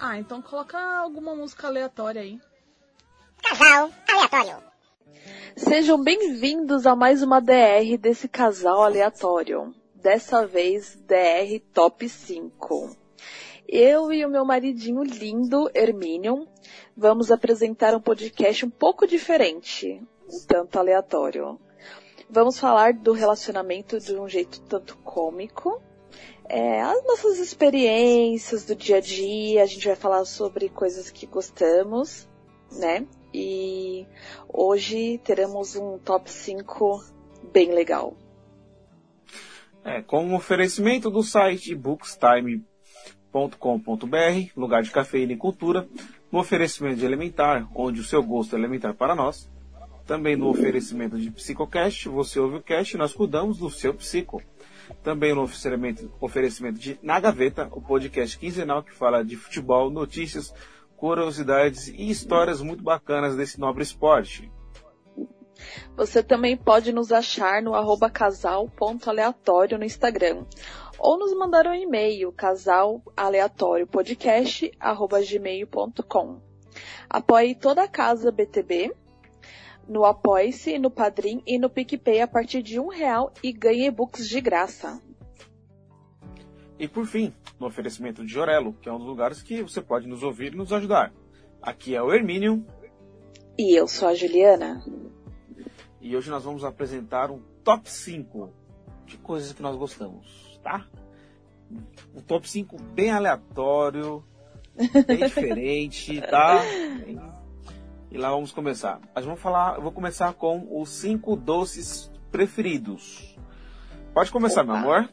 Ah, então coloca alguma música aleatória aí. Casal aleatório. Sejam bem-vindos a mais uma DR desse casal aleatório. Dessa vez, DR Top 5. Eu e o meu maridinho lindo, Hermínio, vamos apresentar um podcast um pouco diferente, um tanto aleatório. Vamos falar do relacionamento de um jeito tanto cômico, é, as nossas experiências do dia a dia, a gente vai falar sobre coisas que gostamos, né? E hoje teremos um top 5 bem legal. É, com um oferecimento do site bookstime.com.br, lugar de cafeína e cultura, no oferecimento de Elementar, onde o seu gosto é elementar para nós. Também no oferecimento de Psicocast, você ouve o cast e nós cuidamos do seu psico. Também no oferecimento, oferecimento de Na Gaveta, o podcast quinzenal que fala de futebol, notícias, curiosidades e histórias muito bacanas desse nobre esporte. Você também pode nos achar no arroba casal.aleatório no Instagram. Ou nos mandar um e-mail, casalaleatóriopodcast.gmail.com. Apoie toda a casa BTB no Apoie-se, no Padrim e no PicPay a partir de um real e ganhe e-books de graça. E por fim, no oferecimento de Orelo, que é um dos lugares que você pode nos ouvir e nos ajudar. Aqui é o Hermínio. E eu sou a Juliana. E hoje nós vamos apresentar um top 5 de coisas que nós gostamos, tá? Um top 5 bem aleatório, bem diferente, tá? E lá vamos começar. Mas vamos falar, eu vou começar com os 5 doces preferidos. Pode começar, Opa. meu amor?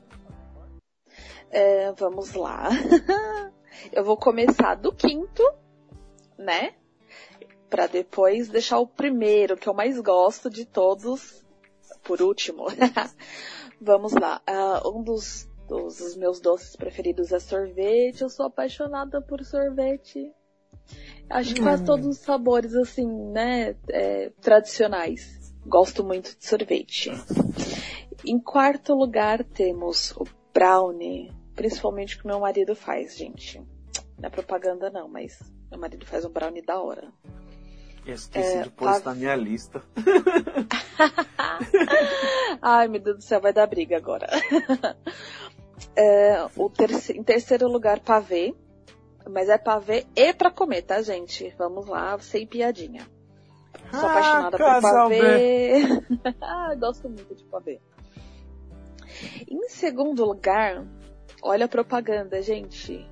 É, vamos lá. eu vou começar do quinto, né? Pra depois deixar o primeiro, que eu mais gosto de todos, por último. vamos lá. Ah, um dos, dos meus doces preferidos é sorvete. Eu sou apaixonada por sorvete. Acho que quase todos os sabores, assim, né, é, tradicionais. Gosto muito de sorvete. Em quarto lugar temos o brownie, principalmente que meu marido faz, gente. Não é propaganda não, mas meu marido faz um brownie da hora. Eu esqueci É, de pôr isso tá- na minha lista. Ai, meu Deus do céu, vai dar briga agora. É, o terce- em terceiro lugar, pavê. Mas é pavê e pra comer, tá, gente? Vamos lá, sem piadinha. Sou Ah, apaixonada por pavê. Gosto muito de pavê. Em segundo lugar, olha a propaganda, gente.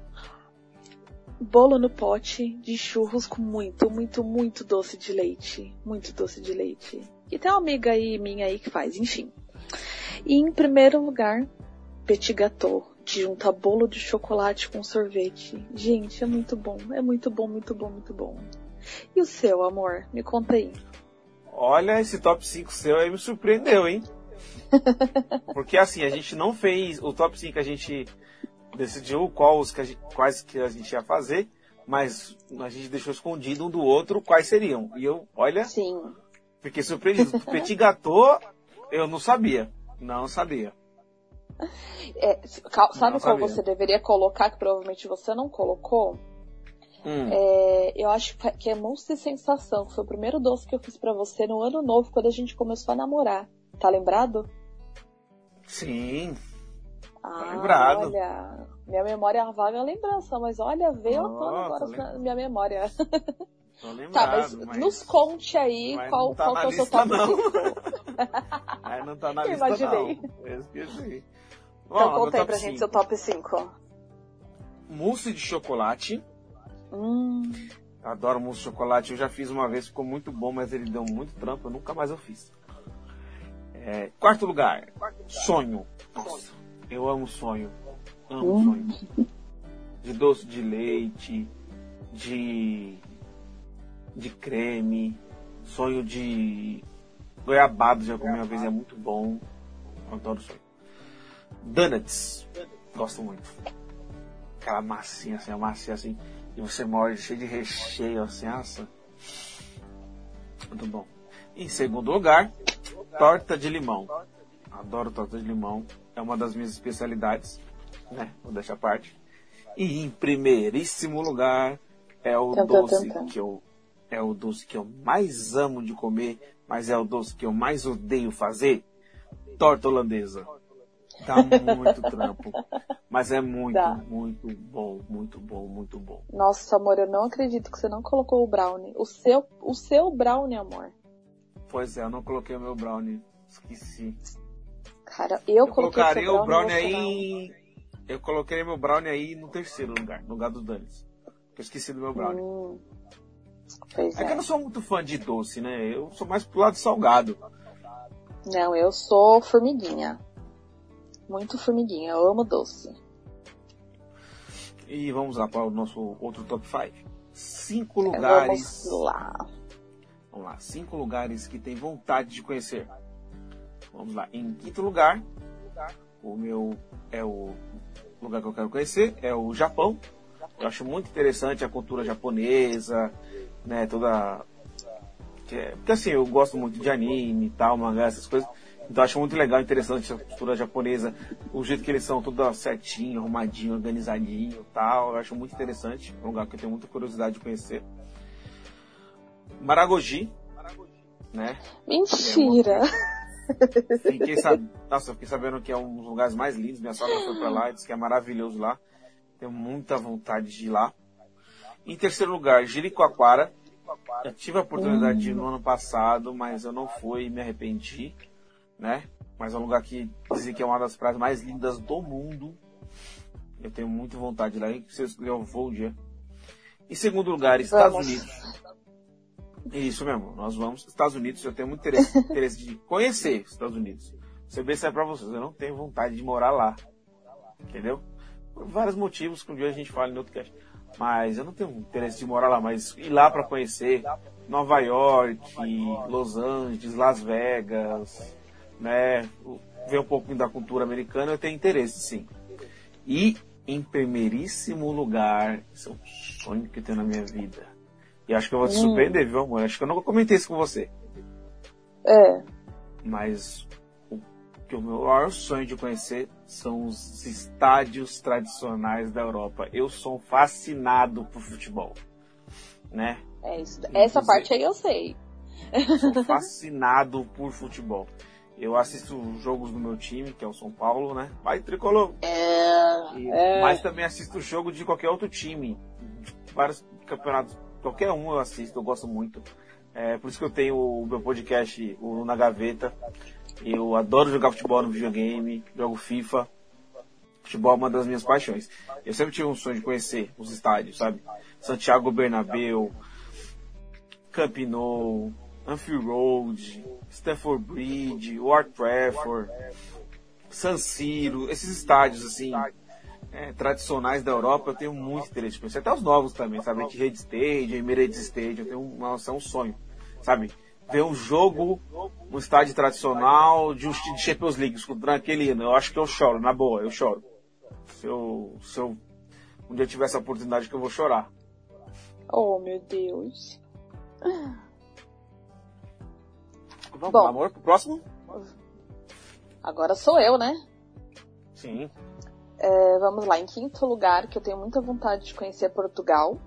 Bolo no pote de churros com muito, muito, muito doce de leite. Muito doce de leite. E tem uma amiga aí minha aí que faz, enfim. E em primeiro lugar, petit gâteau. De juntar bolo de chocolate com sorvete. Gente, é muito bom. É muito bom, muito bom, muito bom. E o seu, amor? Me conta aí. Olha, esse top 5 seu aí me surpreendeu, hein? Porque assim, a gente não fez o top 5, a gente decidiu qual os que a gente- quais que a gente ia fazer, mas a gente deixou escondido um do outro quais seriam. E eu, olha, Sim. fiquei surpreendido. Petit gâteau, eu não sabia. Não sabia. É, sabe Não qual você deveria colocar, que provavelmente você não colocou? Hum. É, eu acho que- é Mousse Sensação, que foi o primeiro doce que eu fiz pra você no ano novo, quando a gente começou a namorar. Tá lembrado? Sim. Ah, lembrado. olha, minha memória é uma vaga lembrança, mas olha, veio à tona Oh, agora na minha memória. Tô lembrado, Tá, mas, mas, nos conte aí qual, tá qual que é o seu top não. 5. mas não tá na Eu lista imaginei. não. Eu esqueci. Então Ó, conta aí pra gente seu top 5. Mousse de chocolate. Hum, Adoro mousse de chocolate. Eu já fiz uma vez, ficou muito bom, mas ele deu muito trampo. Eu nunca mais eu fiz. É, quarto lugar. Sonho. Nossa, eu amo sonho. Amo Hum. sonho. De doce de leite. de de creme, sonho de goiabado já comi uma vez, é muito bom. Adoro sonho. Donuts, gosto muito. Aquela massinha assim, a massinha assim, e você morde cheio de recheio assim, nossa. Muito bom. Em segundo lugar, torta de limão. Adoro torta de limão. É uma das minhas especialidades, né? Vou deixar a parte. E em primeiríssimo lugar é o doce que eu é o doce que eu mais amo de comer, mas é o doce que eu mais odeio fazer. Torta holandesa. Dá muito trampo, mas é muito, Dá. muito bom, muito bom, muito bom. Nossa, amor, eu não acredito que você não colocou o brownie. O seu, o seu brownie, amor. Pois é, eu não coloquei o meu brownie, esqueci. Cara, eu, Eu coloquei colocaria o brownie não. aí. Eu coloquei meu brownie aí no terceiro lugar, no lugar do Danis. Eu esqueci do meu brownie. Hum, pois É que eu é. não sou muito fã de doce, né? Eu sou mais pro lado salgado. Não, eu sou formiguinha. Muito formiguinha, eu amo doce. E vamos lá para o nosso outro top 5. Cinco Vamos lugares. lá. Vamos lá, cinco lugares que tem vontade de conhecer. Vamos lá, em quinto lugar, o meu é o lugar que eu quero conhecer é o Japão. Eu acho muito interessante a cultura japonesa, né, toda é- porque assim, eu gosto muito de anime e tal, mangá, essas coisas. Então eu acho muito legal, interessante a cultura japonesa, o jeito que eles são, tudo certinho, arrumadinho, organizadinho e tal. Eu acho muito interessante, é um lugar que eu tenho muita curiosidade de conhecer. Maragogi, né? Mentira! Fiquei sab... Nossa, eu fiquei sabendo que é um dos lugares mais lindos. Minha sogra foi pra lá e disse que é maravilhoso lá. Tenho muita vontade de ir lá. Em terceiro lugar, Jericoacoara. Eu tive a oportunidade de ir no ano passado, mas eu não fui e me arrependi, né? Mas é um lugar que dizem que é uma das praias mais lindas do mundo. Eu tenho muita vontade de ir lá. Se eu vou um dia. Em segundo lugar, Estados Vamos. Unidos. Isso mesmo, nós vamos. Estados Unidos, eu tenho muito interesse, interesse de conhecer os Estados Unidos. Você bem sabe pra vocês, eu não tenho vontade de morar lá. Entendeu? Por vários motivos que um dia a gente fala em outro cast. Mas eu não tenho interesse de morar lá, mas ir lá pra conhecer Nova York, Los Angeles, Las Vegas, né? Ver um pouquinho da cultura americana, eu tenho interesse, sim. E em primeiríssimo lugar, esse é um sonho que eu tenho na minha vida. E acho que eu vou te Hum. surpreender, viu, amor? Acho que eu nunca comentei isso com você. É. Mas o que o meu maior sonho de conhecer são os estádios tradicionais da Europa. Eu sou fascinado por futebol, né? É isso. Essa Inclusive- parte aí eu sei. Sou fascinado por futebol. Eu assisto jogos do meu time, que é o São Paulo, né? Vai tricolor. É. E- É. Mas também assisto jogo de qualquer outro time. De vários campeonatos. Qualquer um eu assisto, eu gosto muito. É, por isso que eu tenho o meu podcast, o Na Gaveta. Eu adoro jogar futebol no videogame, jogo FIFA. Futebol é uma das minhas paixões. Eu sempre tive um sonho de conhecer os estádios, sabe? Santiago Bernabéu, Camp Nou, Anfield Road, Stamford Bridge, Old Trafford, San Siro, esses estádios assim é, tradicionais da Europa, eu tenho muito interesse de conhecer. Até os novos também, sabe? Etihad Stadium, Emirates Stadium, eu tenho um, nossa, é um sonho, sabe? Ver um jogo, um estádio tradicional de, de Champions League contra aquele hino, eu acho que eu choro, na boa, eu choro. Se eu, se eu um dia tiver essa oportunidade que eu vou chorar. Oh, meu Deus. Vamos Bom. amor, pro próximo? Agora sou eu, né? Sim. É, vamos lá, em quinto lugar, que eu tenho muita vontade de conhecer Portugal.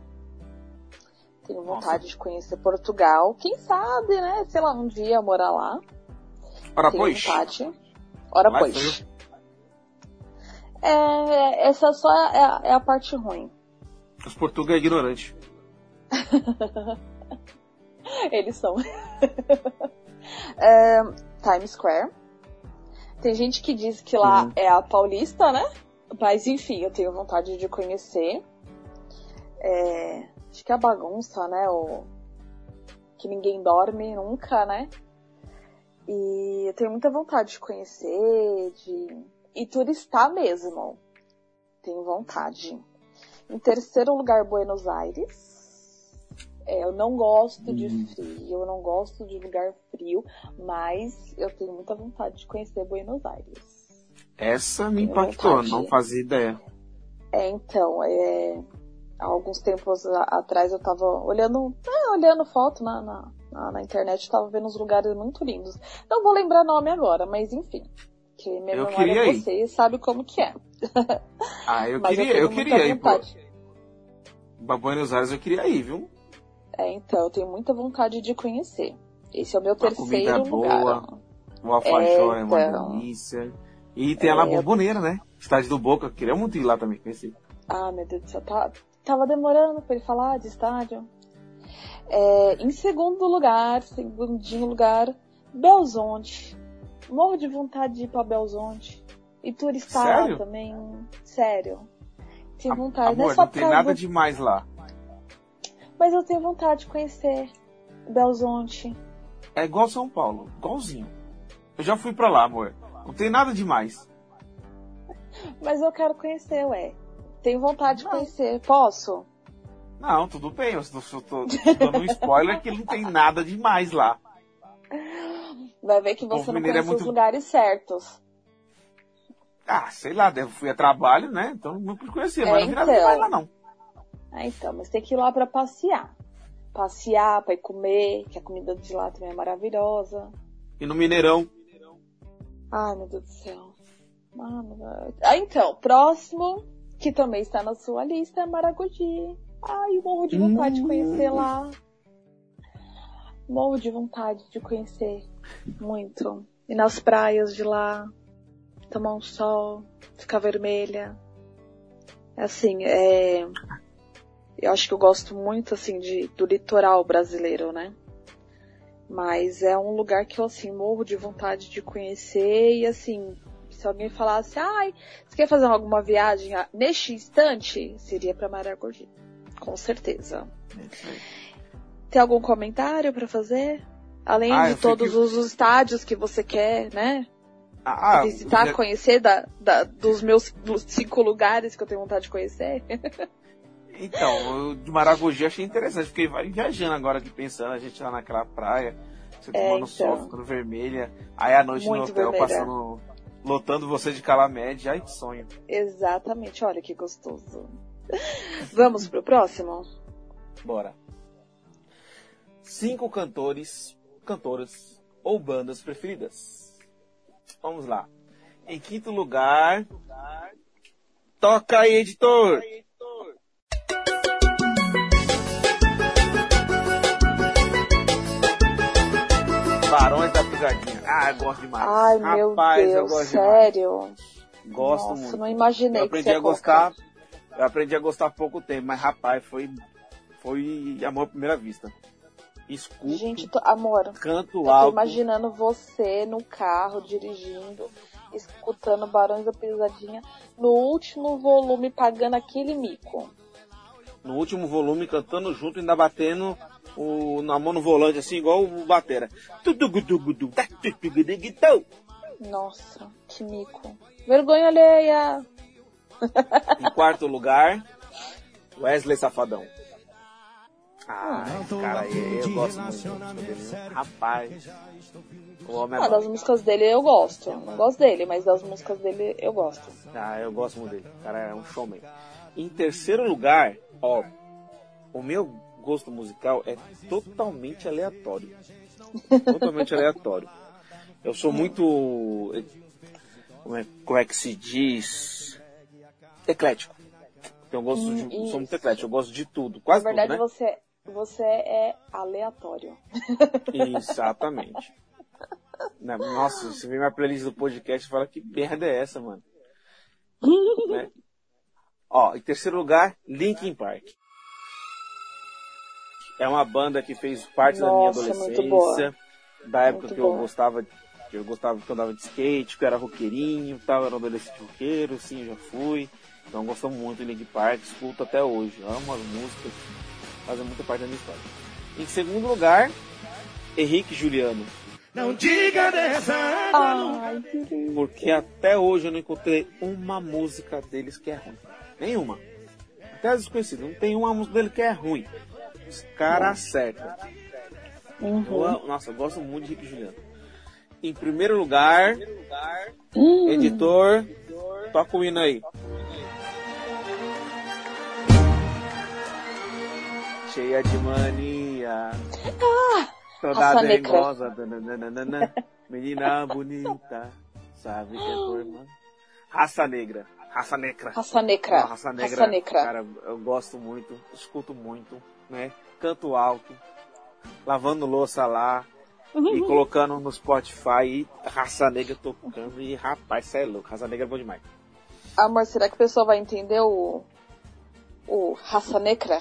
Tenho Nossa. vontade de conhecer Portugal. Quem sabe, né? Sei lá, um dia morar lá. Ora, tenho pois. vontade. Ora, pois. É, essa só é a, é a parte ruim. Os portugueses é ignorantes. Eles são. É, Times Square. Tem gente que diz que lá Uhum. é a Paulista, né? Mas enfim, eu tenho vontade de conhecer. É, acho que é a bagunça, né? O, que ninguém dorme nunca, né? E eu tenho muita vontade de conhecer, de. E turistar mesmo. Tenho vontade. Em terceiro lugar, Buenos Aires. É, eu não gosto de Hum. frio, eu não gosto de lugar frio, mas eu tenho muita vontade de conhecer Buenos Aires. Essa me impactou, não fazia ideia. É, então, é, há alguns tempos a- atrás eu tava olhando, é, olhando foto na, na, na, na internet, tava vendo uns lugares muito lindos. Não vou lembrar nome agora, mas enfim. Que minha Eu memória queria é ir. você e sabe como que é. Ah, eu mas queria, eu, muita queria ir. Pra Buenos Aires eu queria ir, viu? É, então, eu tenho muita vontade de conhecer. Esse é o meu comida terceiro boa. lugar. O alfajor é, É, uma delícia. E tem a La É, Bombonera, né? Estádio do Boca, queria muito ir lá também, conhecer. Ah, meu Deus do céu, tá, tava demorando pra ele falar de estádio. É, em segundo lugar, segundinho lugar, Belzonte. Morro de vontade de ir pra Belzonte. E turistar lá também. Sério. Tenho A- vontade. não é Amor, só não tem nada do- demais lá. Mas eu tenho vontade de conhecer Belzonte. É igual São Paulo, igualzinho. Eu já fui pra lá, amor. Não tem nada demais. Mas eu quero conhecer, ué. Tenho vontade de conhecer. Posso? Não, tudo bem, eu tô, eu tô dando um spoiler que não tem nada demais lá. Vai ver que você não é conhece os muito- lugares certos. Ah, sei lá, deve, fui a trabalho, né? Então não pude conhecer, É, mas não vi nada então. demais lá não. Ah, então, mas tem que ir lá pra passear. Passear, pra ir comer, que a comida de lá também é maravilhosa. E no Mineirão, Ai, meu Deus do céu. Mano, ah, então, próximo, que também está na sua lista, é Maragogi. Ai, morro de vontade de conhecer lá. Morro de vontade de conhecer. Muito. E nas praias de lá, tomar um sol, ficar vermelha. Assim, é. Eu acho que eu gosto muito, assim, de, do litoral brasileiro, né? Mas é um lugar que eu, assim, morro de vontade de conhecer e, assim, se alguém falasse, ai, você quer fazer alguma viagem neste instante? Seria pra Maragogi. Com certeza. Tem algum comentário pra fazer? Além Ah, de todos os estádios que você quer, né? Ah, Visitar, já- conhecer da, da- dos meus dos cinco lugares que eu tenho vontade de conhecer. Então, eu de Maragogi achei interessante, fiquei vai viajando agora aqui pensando, a gente lá naquela praia, você É, tomando sol, então. ficando vermelha, aí à noite no Muito hotel vermelha. passando, lotando você de calamédia, ai que sonho. Exatamente, olha que gostoso. Vamos pro próximo? Bora. Cinco cantores, cantoras ou bandas preferidas. Vamos lá. Em quinto lugar, toca aí, editor. Barões da Pisadinha. Ah, eu gosto demais. Ai, meu Rapaz, eu Deus, gosto demais. sério? Gosto Nossa, muito. não imaginei Eu que aprendi a gostar. Eu aprendi a gostar há pouco tempo, mas rapaz, foi foi amor à primeira vista. Escuto, Gente, tô- amor, canto eu tô alto. imaginando você no carro, dirigindo, escutando Barões da Pisadinha, no último volume, pagando aquele mico. No último volume, cantando junto, ainda batendo o, na mão no volante, assim, igual o Batera. Nossa, que mico. Vergonha alheia. Em quarto lugar, Wesley Safadão. Ah, esse cara aí, eu gosto muito dele. Rapaz, o homem é Ah, bom. das músicas dele eu gosto. Não gosto dele, mas das músicas dele eu gosto. Ah, eu gosto muito dele. O cara é um showman. Em terceiro lugar, ó, o meu gosto musical é totalmente aleatório. totalmente aleatório. Eu sou muito. Como é, como é que se diz? Eclético. Eu gosto de, eu sou muito eclético, eu gosto de tudo, Na quase verdade, tudo, né? você, você é aleatório. Exatamente. Nossa, você vê minha playlist do podcast e fala que merda é essa, mano. Né? Ó, em terceiro lugar, Linkin Park. É uma banda que fez parte da minha Nossa, adolescência, da época Muito que eu boa. gostava, que eu gostava que eu andava de skate, que eu era roqueirinho, tal, eu era um adolescente roqueiro, sim, eu já fui. Então gosto muito de Linkin Park, escuto até hoje. Amo as músicas, fazem muita parte da minha história. Em segundo lugar, Henrique e Juliano. Não diga dessa. Ai. Porque até hoje eu não encontrei uma música deles que é ruim. Nenhuma. Até as desconhecidas. Não tem uma música dele que é ruim. Os caras acertam. Uhum. Eu nossa, eu gosto muito de Rick Juliano. Em primeiro lugar, Hum. editor, toca o hino aí. Cheia de mania. Toda Raça Negra. dengosa. dananana, Menina bonita. Sabe que é tua irmã. Raça negra. Raça negra. Raça Negra. Ah, Raça negra. Raça Negra. Cara, eu gosto muito, escuto muito, né? Canto alto, lavando louça lá e colocando no Spotify e Raça Negra tocando e rapaz, cê é louco, Raça Negra é bom demais. Amor, será que o pessoal vai entender o. O Raça Negra?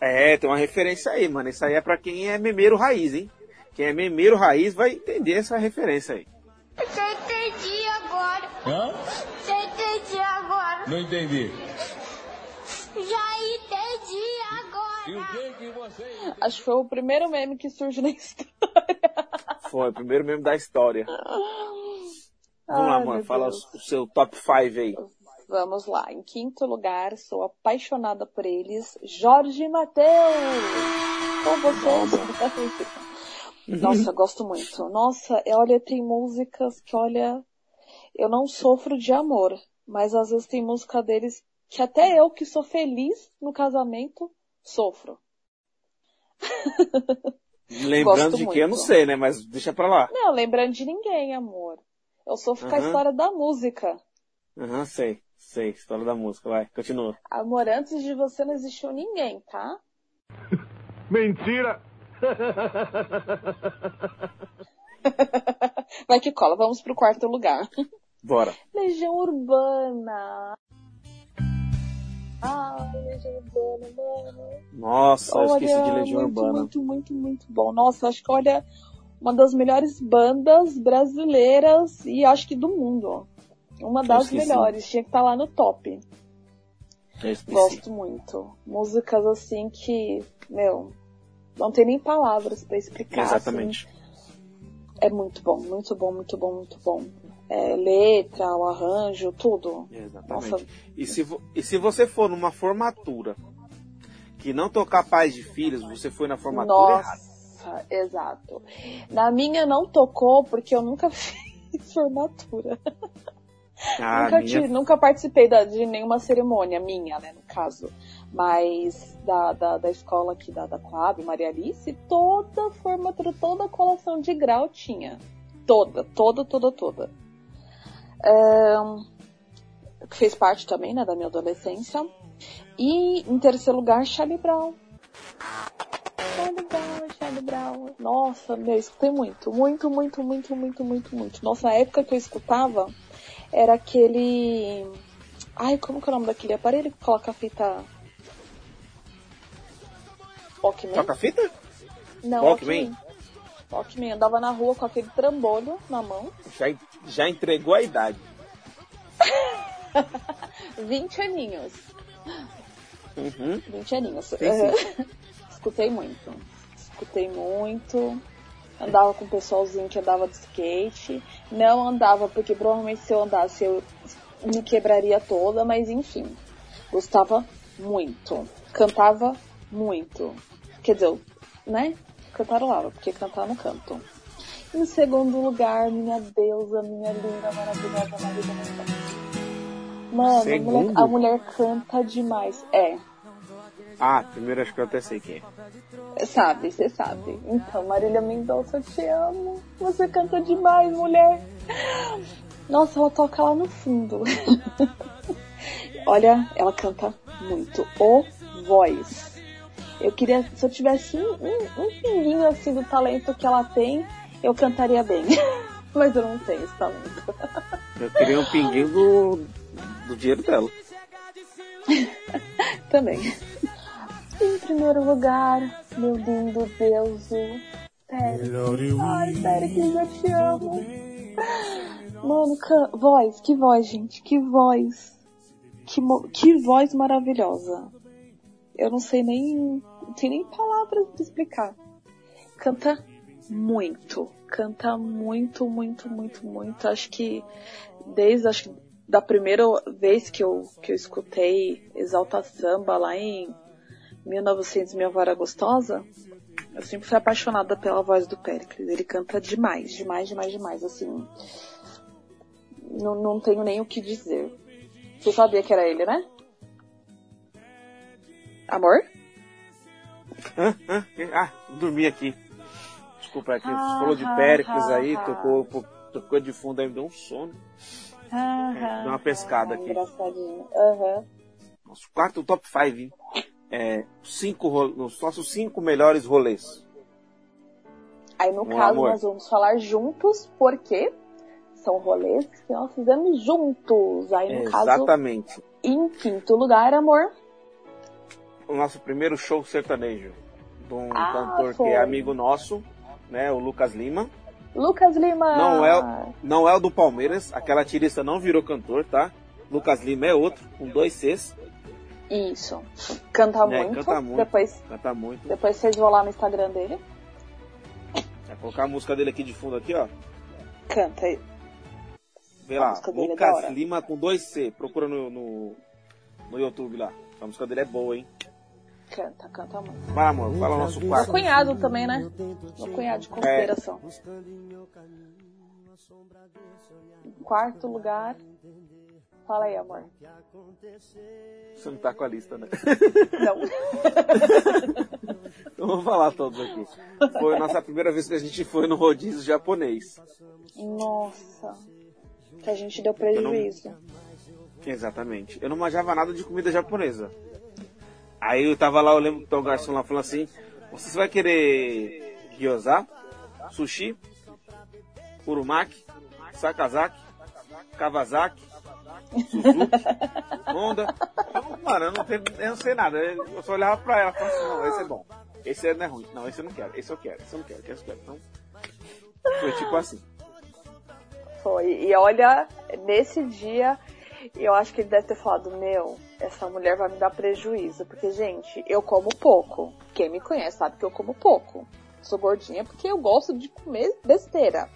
É, tem uma referência aí, mano. Isso aí é pra quem é memeiro raiz, hein? Quem é memeiro raiz vai entender essa referência aí. Você entendi agora. Hã? Você entendi agora. Não entendi. Já entendi agora. E o que que você... Acho que foi o primeiro meme que surge na história. Foi o primeiro mesmo da história. Vamos lá, Ai, amor. meu Fala Deus. o seu top 5 aí. Vamos lá. Em quinto lugar, sou apaixonada por eles, Jorge e Matheus. Com vocês. Nossa, gosto muito. Nossa, olha, tem músicas que, olha, eu não sofro de amor, mas às vezes tem música deles que até eu que sou feliz no casamento, sofro. Lembrando de que eu não sei, né? Mas deixa pra lá. Não, lembrando de ninguém, amor. Eu sofro com a história da música. Aham, sei. Sei. História da música. Vai, continua. Amor, antes de você não existiu ninguém, tá? Mentira! Vai que cola, vamos pro quarto lugar. Bora. Legião Urbana. Ah, Legião Urbana, mano. Nossa, eu esqueci de Olha, Legião muito, Urbana. muito, muito, muito bom. Nossa, acho que olha, uma das melhores bandas brasileiras e acho que do mundo. Uma das melhores, tinha que estar lá no top. Gosto muito. Músicas assim que, meu, não tem nem palavras pra explicar. Exatamente. assim. É muito bom, muito bom, muito bom, muito bom. É, letra, o arranjo, tudo. Exatamente. Nossa, E, se e se você for numa formatura que não tocar pais de filhos, você foi na formatura errada. Nossa, exato. Na minha não tocou porque eu nunca fiz formatura. Ah, nunca, minha- nunca participei da- de nenhuma cerimônia minha, né, no caso. Mas da, da, da escola aqui da, da Coab, Maria Alice, toda formatura, toda colação de grau tinha. Toda, toda, toda, toda. Que fez parte também, né, da minha adolescência. E em terceiro lugar, Charlie Brown. Charlie Brown, Charlie Brown. Nossa, meu, eu escutei muito. Muito, muito, muito, muito, muito, muito. Nossa, na época que eu escutava, era aquele. Ai, como que é o nome daquele aparelho que coloca a fita. Walkman? Toca fita? Não, Walkman? Walkman. Walkman. Andava na rua com aquele trambolho na mão. Já, já entregou a idade. 20 aninhos. Uhum. 20 aninhos. Sim, Aham. Escutei muito. Escutei muito. Andava com o pessoalzinho que andava de skate. Não andava, porque provavelmente se eu andasse eu me quebraria toda, mas enfim. Gostava muito. Cantava muito. Quer dizer, eu, né? Cantarolava, porque cantar não canto. Em segundo lugar, minha deusa, minha linda, maravilhosa Mendonça. Mano, a mulher, a mulher canta demais. É, Ah, primeiro acho que eu até sei quem é. Sabe, você sabe. Então, Marília Mendonça, eu te amo. Você canta demais, mulher. Nossa, ela toca lá no fundo. Olha, ela canta muito. O Voice. Eu queria, se eu tivesse um, um, um pinguinho assim do talento que ela tem, eu cantaria bem. Mas eu não tenho esse talento. Eu queria um pinguinho do, do dinheiro dela. Também. Em primeiro lugar, meu lindo Deus, Péricles. Ai, Péricles, eu te amo. Mano, can... voz, que voz, gente, que voz. Que, mo- que voz maravilhosa. Eu não sei nem, não tenho nem palavras pra explicar. Canta muito, canta muito, muito, muito, muito. Acho que desde acho da primeira vez que eu, que eu escutei Exalta Samba lá em 1900 Minha Vara Gostosa, eu sempre fui apaixonada pela voz do Pericles. Ele canta demais, demais, demais, demais, assim. Não, não tenho nem o que dizer. Você sabia que era ele, né? Amor? Hã? Hã? Ah, dormi aqui. Desculpa, que Ah, falou de ah, Péricles ah, aí, ah. tocou, tocou de fundo aí, me deu um sono. Aham. Deu uma pescada Ah, aqui. Engraçadinho. Aham. Nosso quarto top 5, hein? É, cinco, os nossos cinco melhores rolês. Aí no Meu caso amor. nós vamos falar juntos, porque são rolês que nós fizemos juntos. Aí no caso, Exatamente. em quinto lugar, amor. O nosso primeiro show sertanejo. De um Ah, cantor foi. que é amigo nosso, né? O Lucas Lima. Lucas Lima. Não é, não é o do Palmeiras. Aquela tirista não virou cantor, tá? Lucas Lima é outro, com dois Cs. Isso. Canta É, muito. canta muito. Depois, Canta muito. depois vocês vão lá no Instagram dele. Vai colocar a música dele aqui de fundo aqui, ó. Canta aí. Vê lá, é Lucas hora. Lima com dois C. Procura no, no, no YouTube lá. A música dele é boa, hein? Canta, canta muito. Vai, amor, fala o nosso Meu quarto. cunhado também, né? Meu cunhado de consideração. Quarto lugar. Fala aí, amor. Você não tá com a lista, né? Não. Eu vou falar todos aqui. Foi a nossa primeira vez que a gente foi no rodízio japonês. Nossa. Que a gente deu prejuízo. Exatamente. Eu não manjava nada de comida japonesa. Aí eu tava lá, eu lembro que o garçom lá falou assim: Você vai querer gyoza, sushi, urumaki, sakazaki, kawasaki, suzuki, honda? Eu, mano, eu não, tenho, eu não sei nada. Eu só olhava pra ela e falava assim: Não, esse é bom. Esse não é ruim. Não, esse eu não quero. Esse eu quero. Esse eu não quero. Esse eu quero. Então, foi tipo assim. Foi. E olha, nesse dia, eu acho que ele deve ter falado, meu, essa mulher vai me dar prejuízo. Porque, gente, eu como pouco. Quem me conhece sabe que eu como pouco. Sou gordinha porque eu gosto de comer besteira.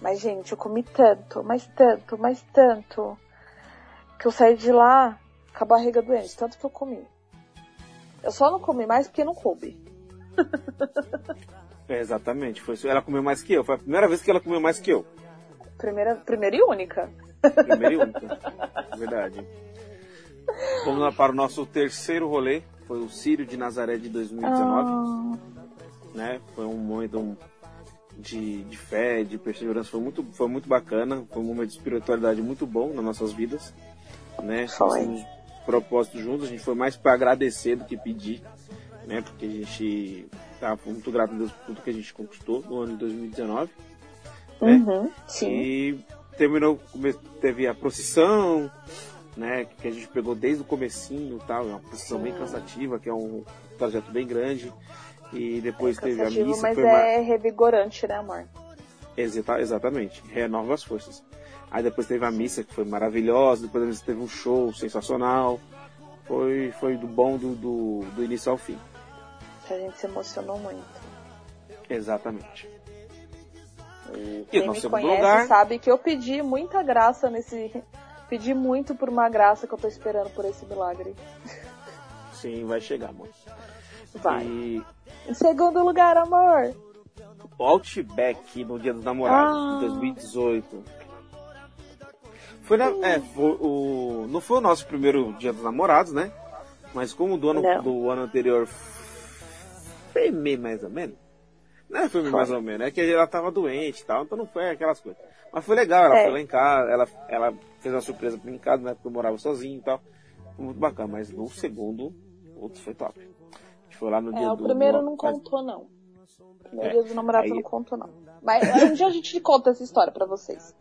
Mas, gente, eu comi tanto, mas tanto, mas tanto, que eu saí de lá com a barriga doente, tanto que eu comi. Eu só não comi mais porque não coube. É, exatamente. Foi, isso. ela comeu mais que eu. Foi a primeira vez que ela comeu mais que eu. Primeira, primeira e única. Primeira e única. Verdade. Vamos lá para o nosso terceiro rolê. Foi o Sírio de Nazaré de 2019. Ah, Né? Foi um momento de, de fé, de perseverança. Foi muito, foi muito bacana. Foi um momento de espiritualidade muito bom nas nossas vidas. Né? Foi. Nós temos propósitos juntos. A gente foi mais para agradecer do que pedir. Né? Porque a gente tá muito grato a Deus por tudo que a gente conquistou no ano de 2019. Né? uhum, sim. E terminou, teve a procissão, né, que a gente pegou desde o comecinho e tal, é uma procissão bem cansativa, que é um trajeto bem grande. E depois teve a missa, mas é revigorante, né, amor? Exata- exatamente, renova as forças. Aí depois teve a missa que foi maravilhosa, depois da missa teve um show sensacional. Foi, foi do bom do, do, do início ao fim. A gente se emocionou muito. Exatamente. E quem me conhece lugar? sabe que eu pedi muita graça nesse. Pedi muito por uma graça que eu tô esperando por esse milagre. Sim, vai chegar, amor. Vai. E Em segundo lugar, amor. o Outback no Dia dos Namorados, Ah. de 2018. Foi na, é, foi o, não foi o nosso primeiro Dia dos Namorados, né? Mas como o do ano, Não. do ano anterior foi meio mais ou menos. Não meio Foi. mais ou menos, é que ela tava doente e tal, então não foi aquelas coisas. Mas foi legal, ela É. foi lá em casa, ela, ela fez uma surpresa pra mim em casa, na época eu morava sozinho e tal. Foi muito bacana, mas no segundo, outro foi top. A gente foi lá no dia É, o do. primeiro do- não contou, não. O primeiro É, dia dos namorados aí- não contou, não. Mas um dia a gente conta essa história pra vocês.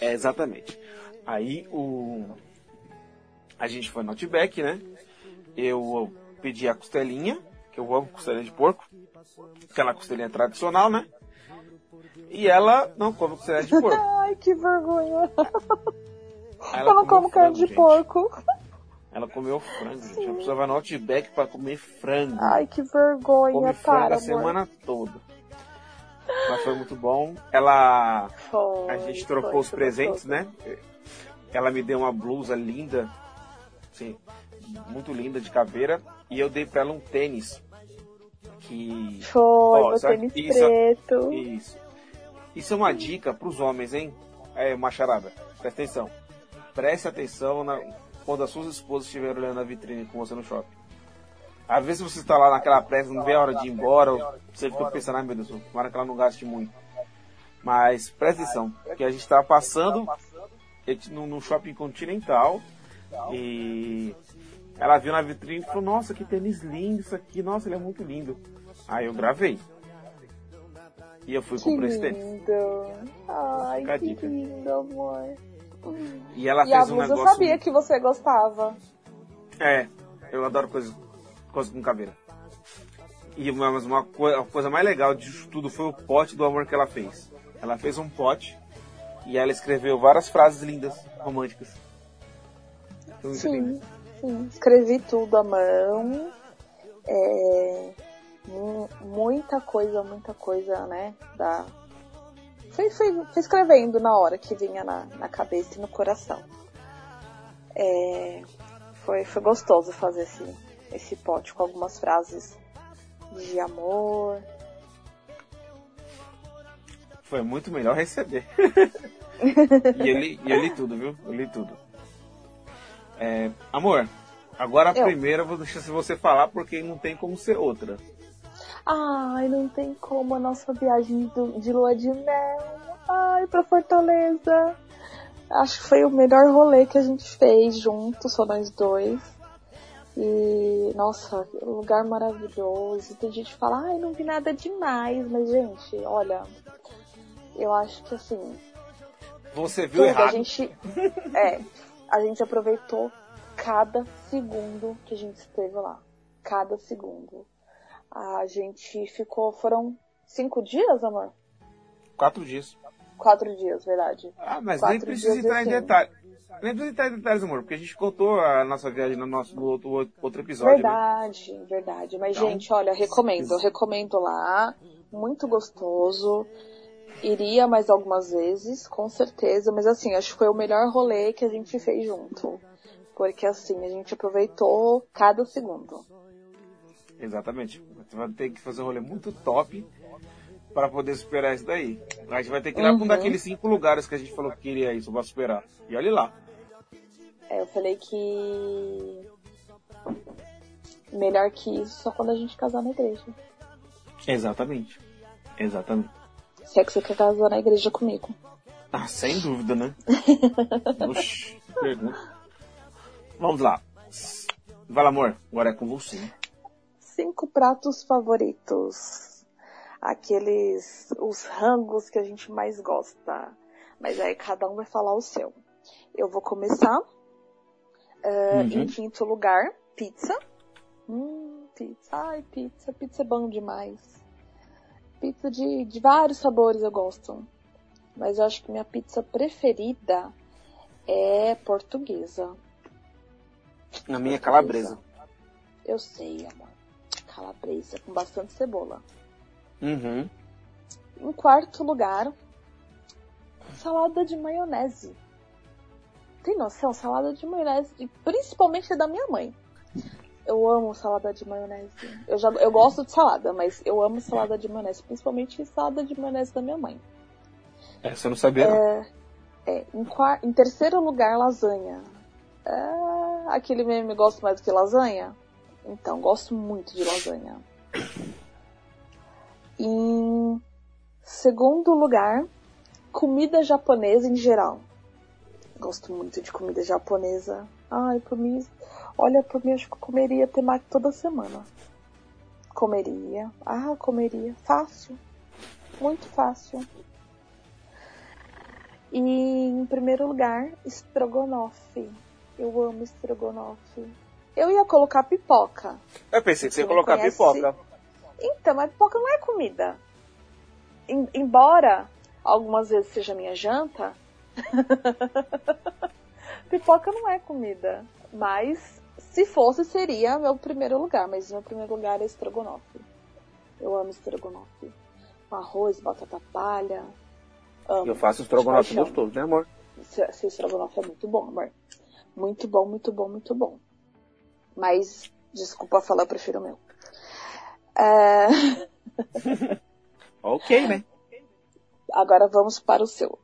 É, exatamente. Aí o. A gente foi no Outback, né? Eu pedi a costelinha, que eu amo costelinha de porco. Aquela costelinha tradicional, né? E ela não come costelinha de porco. Ai, que vergonha. Ela Eu não como carne de gente. porco. Ela comeu frango, gente. A pessoa vai no Outback pra comer frango. Ai, que vergonha. come frango Para, a amor. semana toda. Mas foi muito bom. Ela Foi, A gente foi, trocou os foi presentes, gostoso. né? Ela me deu uma blusa linda, assim, muito linda de caveira e eu dei pra ela um tênis que Foi, meu sabe- tênis isso- preto. isso. Isso é uma dica pros homens, hein? É, macharada, presta atenção. Preste atenção na- quando as suas esposas estiverem olhando a vitrine com você no shopping. Às vezes você está lá naquela pressa, não vê a hora de ir embora, você fica pensando, ai meu Deus, tomara que ela não gaste muito. Mas presta atenção, que a gente está passando no, no shopping continental e ela viu na vitrine e falou, nossa, que tênis lindo isso aqui, nossa, ele é muito lindo. Aí eu gravei. E eu fui Que comprar esse tênis. lindo. Ai, Fica que dica. lindo, amor. E ela E fez um blusa eu negócio. sabia que você gostava. É, eu adoro coisas, coisas com caveira. E mas uma coi- a coisa mais legal disso tudo foi o pote do amor que ela fez. Ela fez um pote e ela escreveu várias frases lindas, românticas. Sim, sim. Escrevi tudo à mão. É, muita coisa, muita coisa, né? Da... Fui, fui, fui escrevendo na hora que vinha na, na cabeça e no coração. É, foi, foi gostoso fazer esse, esse pote com algumas frases de amor. Foi muito melhor receber. e, eu li, e eu li tudo, viu? Eu li tudo. É, amor, agora a Eu. primeira eu vou deixar você falar porque não tem como ser outra. Ai, não tem como a nossa viagem de lua de mel. Ai, pra Fortaleza. Acho que foi o melhor rolê que a gente fez juntos, só nós dois. E, nossa, lugar maravilhoso. Tem gente que fala, ai, não vi nada demais. Mas, gente, olha, eu acho que assim, Você viu tudo, a errado. gente. É, a gente aproveitou cada segundo que a gente esteve lá. Cada segundo. A gente ficou. Foram cinco dias, amor? Quatro dias. Quatro dias, verdade. Ah, mas Quatro nem precisa entrar em detalhes. Nem precisa entrar em detalhes, amor, porque a gente contou a nossa viagem no nosso no outro, outro episódio. né? Verdade, verdade. Mas, Então, gente, olha, recomendo. Eu recomendo lá. Muito gostoso. Iria mais algumas vezes, com certeza. Mas, assim, acho que foi o melhor rolê que a gente fez junto. Porque, assim, a gente aproveitou cada segundo. Exatamente. Você vai ter que fazer um rolê muito top para poder superar isso daí. A gente vai ter que ir lá pra um Uhum. daqueles cinco lugares que a gente falou que queria isso pra superar. E olha lá. É, eu falei que. Melhor que isso só quando a gente casar na igreja. Exatamente. Exatamente. Se é que você quer casar na igreja comigo. Ah, sem dúvida, né? Oxi, pergunta. Vamos lá. Vai lá, amor. Agora é com você. Cinco pratos favoritos. Aqueles. os rangos que a gente mais gosta. Mas aí cada um vai falar o seu. Eu vou começar. Ah, Uhum. Em quinto lugar, pizza. Hum, pizza. Ai, pizza. Pizza é bom demais. Pizza de, de vários sabores eu gosto. Mas eu acho que minha pizza preferida é portuguesa. Na minha calabresa. Eu sei, amor. Calabresa com bastante cebola. Uhum. Em quarto lugar, salada de maionese. Tem noção? Salada de maionese, e principalmente da minha mãe. Eu amo salada de maionese. Eu, já, eu gosto de salada, mas eu amo salada de maionese, principalmente salada de maionese da minha mãe. Essa eu não sabia, não. É, em, em terceiro lugar, lasanha. É, aquele meme gosto mais do que lasanha? Então, gosto muito de lasanha. Em segundo lugar, comida japonesa em geral. Gosto muito de comida japonesa. Ai, por mim, olha, por mim, acho que comeria temaki toda semana. Comeria. Ah, comeria. Fácil. Muito fácil. E em primeiro lugar, estrogonofe. Eu amo estrogonofe. Eu ia colocar pipoca. Eu pensei que você ia colocar conhece? pipoca. Então, mas pipoca não é comida. Em- embora algumas vezes seja minha janta, pipoca não é comida. Mas se fosse, seria meu primeiro lugar. Mas meu primeiro lugar é estrogonofe. Eu amo estrogonofe. Com arroz, batata palha. Amo. Eu faço estrogonofe gostoso, né, amor? Esse estrogonofe é muito bom, amor. Muito bom, muito bom, muito bom. Mas, desculpa falar, eu prefiro o meu. É, Ok, né? agora vamos para o seu.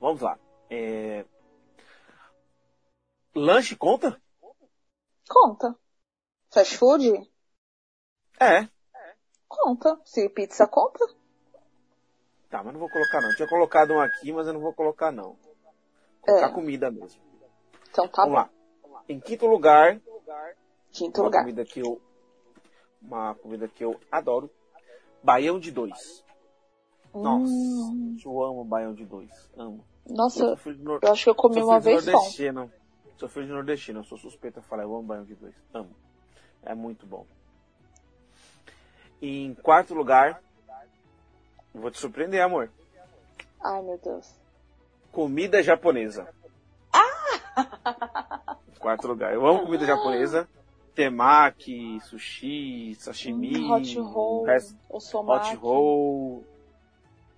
Vamos lá. É... Lanche conta? Conta. Fast food? É. Conta. Se pizza conta? Tá, mas não vou colocar não. Tinha colocado um aqui, mas eu não vou colocar não. Vou colocar É. comida mesmo. Então tá Vamos bom. lá. Em quinto lugar, Quinto uma lugar. comida que eu uma comida que eu adoro, baião de dois. Nossa, Hum, eu amo baião de dois. Amo. Eu nossa, nor- eu acho que eu comi uma vez de só. Sou filho de nordestino, eu sou suspeita a falar, eu amo baião de dois. Amo. É muito bom. E em quarto lugar, vou te surpreender, amor. Ai, meu Deus. Comida japonesa. Em quarto lugar. Eu amo comida japonesa. Temaki, sushi, sashimi, hot roll, somaki. hot roll.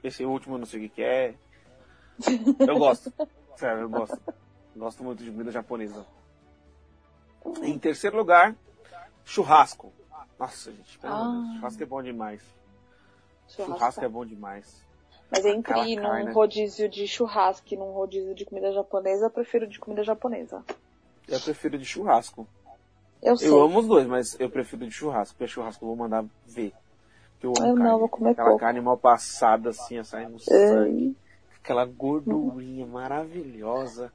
Esse último eu não sei o que, que é. Eu gosto. Sério, eu gosto. Gosto muito de comida japonesa. Em terceiro lugar, churrasco. Nossa, gente, pelo amor de Deus, Ah. churrasco é bom demais. Churrasco. Churrasco é bom demais. Mas entre ir num rodízio de churrasco e num rodízio de comida japonesa, eu prefiro de comida japonesa. Eu prefiro de churrasco. Eu. Eu amo os dois, mas eu prefiro de churrasco. Porque churrasco eu vou mandar ver. Porque eu amo Eu não, carne. vou comer Aquela pouco. carne mal passada, assim, sair no sangue. Aquela gordurinha maravilhosa.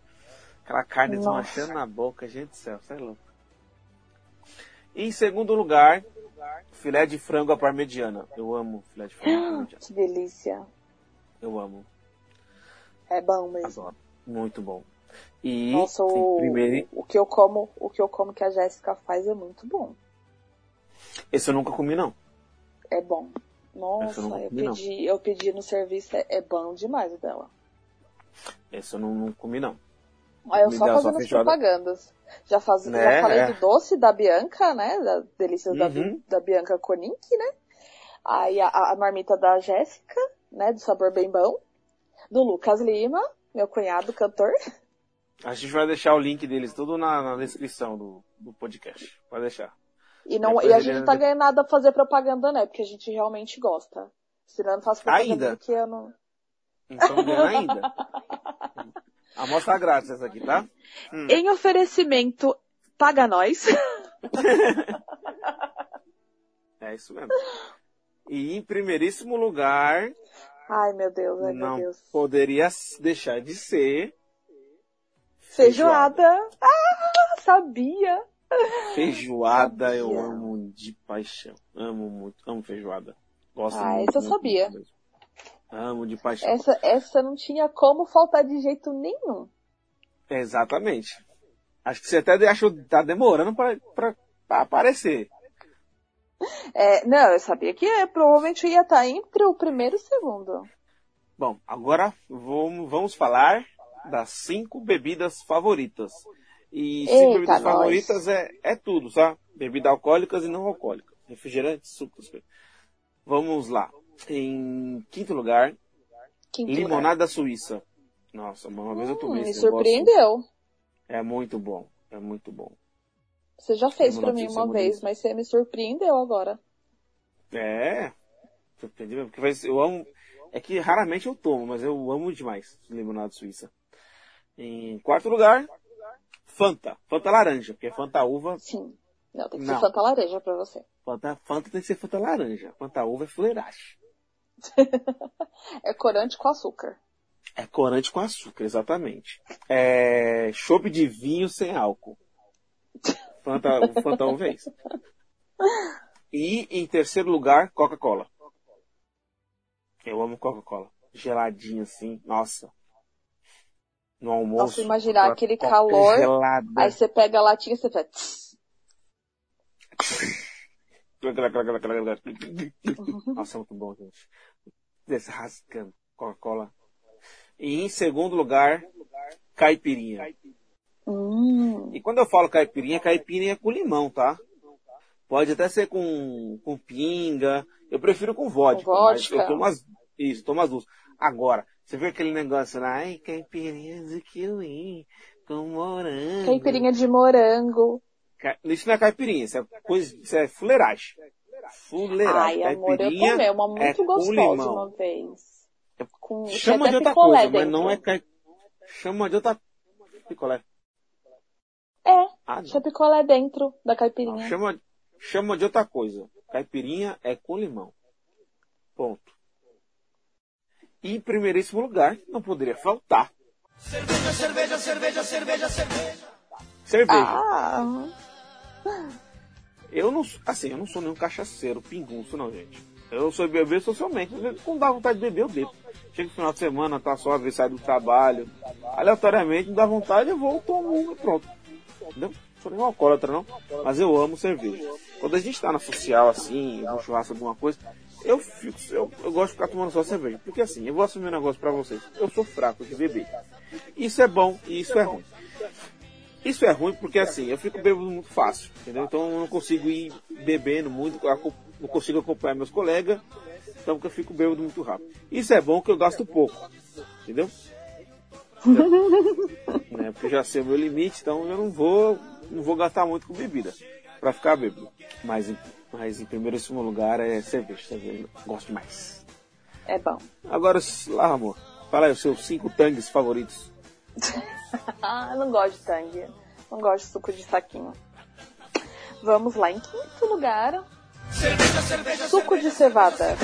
Aquela carne Nossa. desmanchando na boca. Gente do céu, você é louco. Em segundo lugar, filé de frango à parmegiana. Eu amo filé de frango à parmegiana. que delícia. Eu amo. É bom mesmo. Adoro. Muito bom. E Nossa, o, primeiro, o que eu como, o que eu como que a Jéssica faz é muito bom. esse eu nunca comi, não. É bom. Nossa, eu eu comi, não. pedi, eu pedi no serviço, é, é bom demais o dela. Esse eu não, não comi, não. Aí eu Me só fazendo as feijoada. propagandas. Já, faz, Né, já falei é. do doce da Bianca, né? Da Delícias da, Uhum. da Bianca Konink, né? Aí a, a marmita da Jéssica, né? Do sabor bem bom. Do Lucas Lima, meu cunhado cantor. A gente vai deixar o link deles tudo na, na descrição do, do podcast. Pode deixar. E, não, Depois e a gente não tá ganhando nada a fazer propaganda, né? Porque a gente realmente gosta. Senão eu não faço propaganda Ainda? porque eu não. Então ganhando ainda. Amostra grátis essa aqui, tá? Hum. Em oferecimento, paga nós. É isso mesmo. E em primeiríssimo lugar, Ai, meu Deus, ai, não meu Deus. poderia deixar de ser Feijoada. Ah, sabia. feijoada. Eu Sabia. amo de paixão. Amo muito. Amo feijoada. Gosto Ah, muito. essa eu sabia. muito. Amo de paixão. Essa, essa não tinha como faltar de jeito nenhum. Exatamente. Acho que você até achou, tá demorando pra, pra, pra aparecer. É, não, eu sabia que é, provavelmente ia estar entre o primeiro e o segundo. Bom, agora vamos, vamos falar das cinco bebidas favoritas. E cinco Eita, bebidas nós. favoritas é, é tudo, tá? Bebidas alcoólicas e não alcoólicas. Refrigerantes, sucos. Vamos lá. Em quinto lugar, Quinto limonada suíça. Nossa, uma vez eu lugar. tomei Hum, me negócio. surpreendeu. É muito bom. É muito bom. Você já fez pra Limonada mim é uma vez, mas você me surpreendeu agora. É. Surpreendi mesmo, porque eu amo. É que raramente eu tomo, mas eu amo demais limonada suíça. Em quarto lugar, Fanta. Fanta laranja, porque Fanta uva. Sim. Não, tem que Não. ser Fanta laranja pra você. Fanta, Fanta tem que ser Fanta laranja. Fanta uva é fuleiragem. É corante com açúcar. É corante com açúcar, exatamente. É chopp de vinho sem álcool. Fanta, Fanta uva é isso. E em terceiro lugar, Coca-Cola. Eu amo Coca-Cola. Geladinho assim, nossa. No almoço. Nossa, imaginar aquele calor, Gelada. Aí você pega a latinha e você faz... Nossa, muito bom, gente. Desse rascando. Coca-Cola. E em segundo lugar, caipirinha. Hum, E quando eu falo caipirinha, caipirinha é com limão, tá? Pode até ser com, com pinga. Eu prefiro com vodka. Com mas vodka. eu tomo as, isso, tomo as duas. Agora, você vê aquele negócio lá, ai, caipirinha de kiwi, com morango. caipirinha de morango. Isso não é caipirinha, isso é coisa, isso é fuleiragem. Fuleiragem. Ai, amor, eu Caipirinha tomei uma é muito com gostosa uma vez. Com, tinha Chama de outra coisa, mas dentro. não é cai... Chama de outra picolé. É, Ah, tinha picolé dentro da não. caipirinha. Chama, chama de outra coisa. Caipirinha é com limão. Ponto. E em primeiríssimo lugar, não poderia faltar. Cerveja, cerveja, cerveja, cerveja, cerveja. Cerveja. Ah, Eu não, assim, eu não sou nenhum cachaceiro, pingunço não, gente. Eu sou beber socialmente. Quando dá vontade de beber, eu bebo. Chega no final de semana, tá só, vezes sai do trabalho. Aleatoriamente, me dá vontade, eu vou, tomo uma e pronto. Entendeu? Não sou nenhum alcoólatra, não. Mas eu amo cerveja. Quando a gente tá na social, assim, no churrasco, alguma coisa, eu fico, eu, eu gosto de ficar tomando só cerveja. Porque assim, eu vou assumir um negócio pra vocês. Eu sou fraco de beber. Isso é bom e isso é ruim. Isso é ruim porque assim, eu fico bebendo muito fácil, entendeu? Então eu não consigo ir bebendo muito, não consigo acompanhar meus colegas, então porque eu fico bebendo muito rápido. Isso é bom que eu gasto pouco, entendeu? né? Porque eu já sei o meu limite, então eu não vou, não vou gastar muito com bebida para ficar bêbado. Mas, em- mas em primeiríssimo lugar é cerveja, cerveja gosto demais. é bom. Agora, lá amor, fala aí os seus cinco tangues favoritos. Ah, eu não gosto de tangue. Não gosto de suco de saquinho. Vamos lá, em quinto lugar. suco de cevada.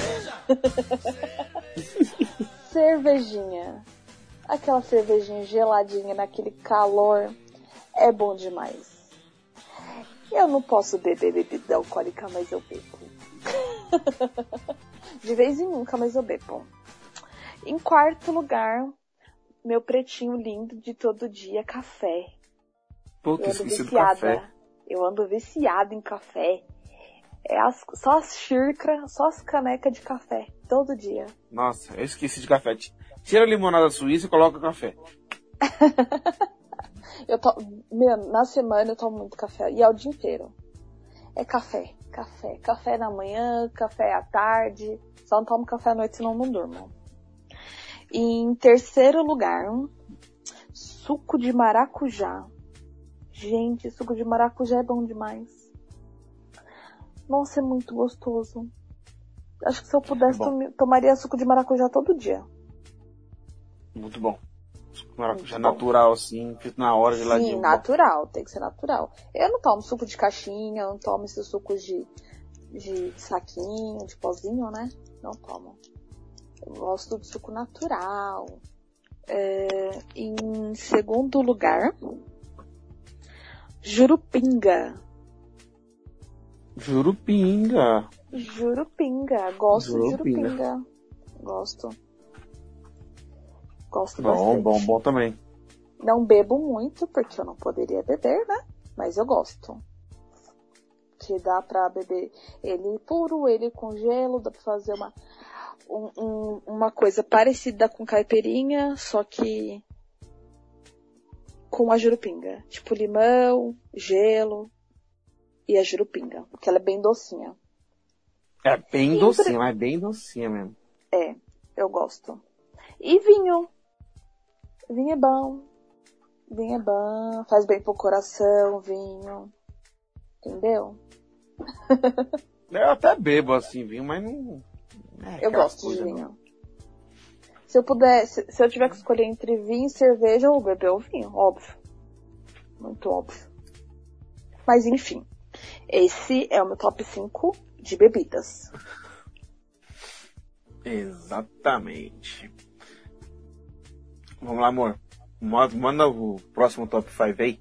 Cervejinha. Aquela cervejinha geladinha naquele calor. É bom demais. Eu não posso beber bebida alcoólica, mas eu bebo. De vez em nunca, mas eu bebo. Em quarto lugar, meu pretinho lindo de todo dia, café. Puta, Eu ando do viciada. café. Eu ando viciada em café. É as- só as xícaras, só as canecas de café, todo dia. Nossa, eu esqueci de café. Tira a limonada suíça e coloca café. Eu to... Na semana eu tomo muito café. E é o dia inteiro. É café, café. Café na manhã, café à tarde. Só não tomo café à noite, senão não durmo. E em terceiro lugar, suco de maracujá. Gente, suco de maracujá é bom demais. Nossa, é muito gostoso. Acho que se eu pudesse, É tomi- tomaria suco de maracujá todo dia. Muito bom. Maracujá natural, assim, feito na hora, geladinho. Sim, natural, tem que ser natural. Eu não tomo suco de caixinha, eu não tomo esses sucos de, de saquinho, de pozinho, né? Não tomo. Eu gosto de suco natural. É, em segundo lugar, jurupinga. Jurupinga. Jurupinga, gosto Jurupinga. de jurupinga. Gosto. Gosto Bom, bastante. bom, bom também. Não bebo muito, porque eu não poderia beber, né? Mas eu gosto. Que dá pra beber ele puro, ele com gelo, dá pra fazer uma, um- um- uma coisa parecida com caipirinha, só que com a jurupinga. Tipo limão, gelo e a jurupinga. Porque ela é bem docinha. É bem Sempre- docinha, mas bem docinha mesmo. É, eu gosto. E vinho. Vinho é bom. Vinho é bom. Faz bem pro coração, vinho. Entendeu? Eu até bebo assim, vinho, mas não. é Eu gosto de coisa, não. vinho. Se eu puder, se, se eu tiver que escolher entre vinho e cerveja, eu vou beber o vinho, óbvio. Muito óbvio. Mas enfim, esse é o meu top 5 de bebidas. Exatamente. Vamos lá, amor. Manda, o próximo top 5 aí.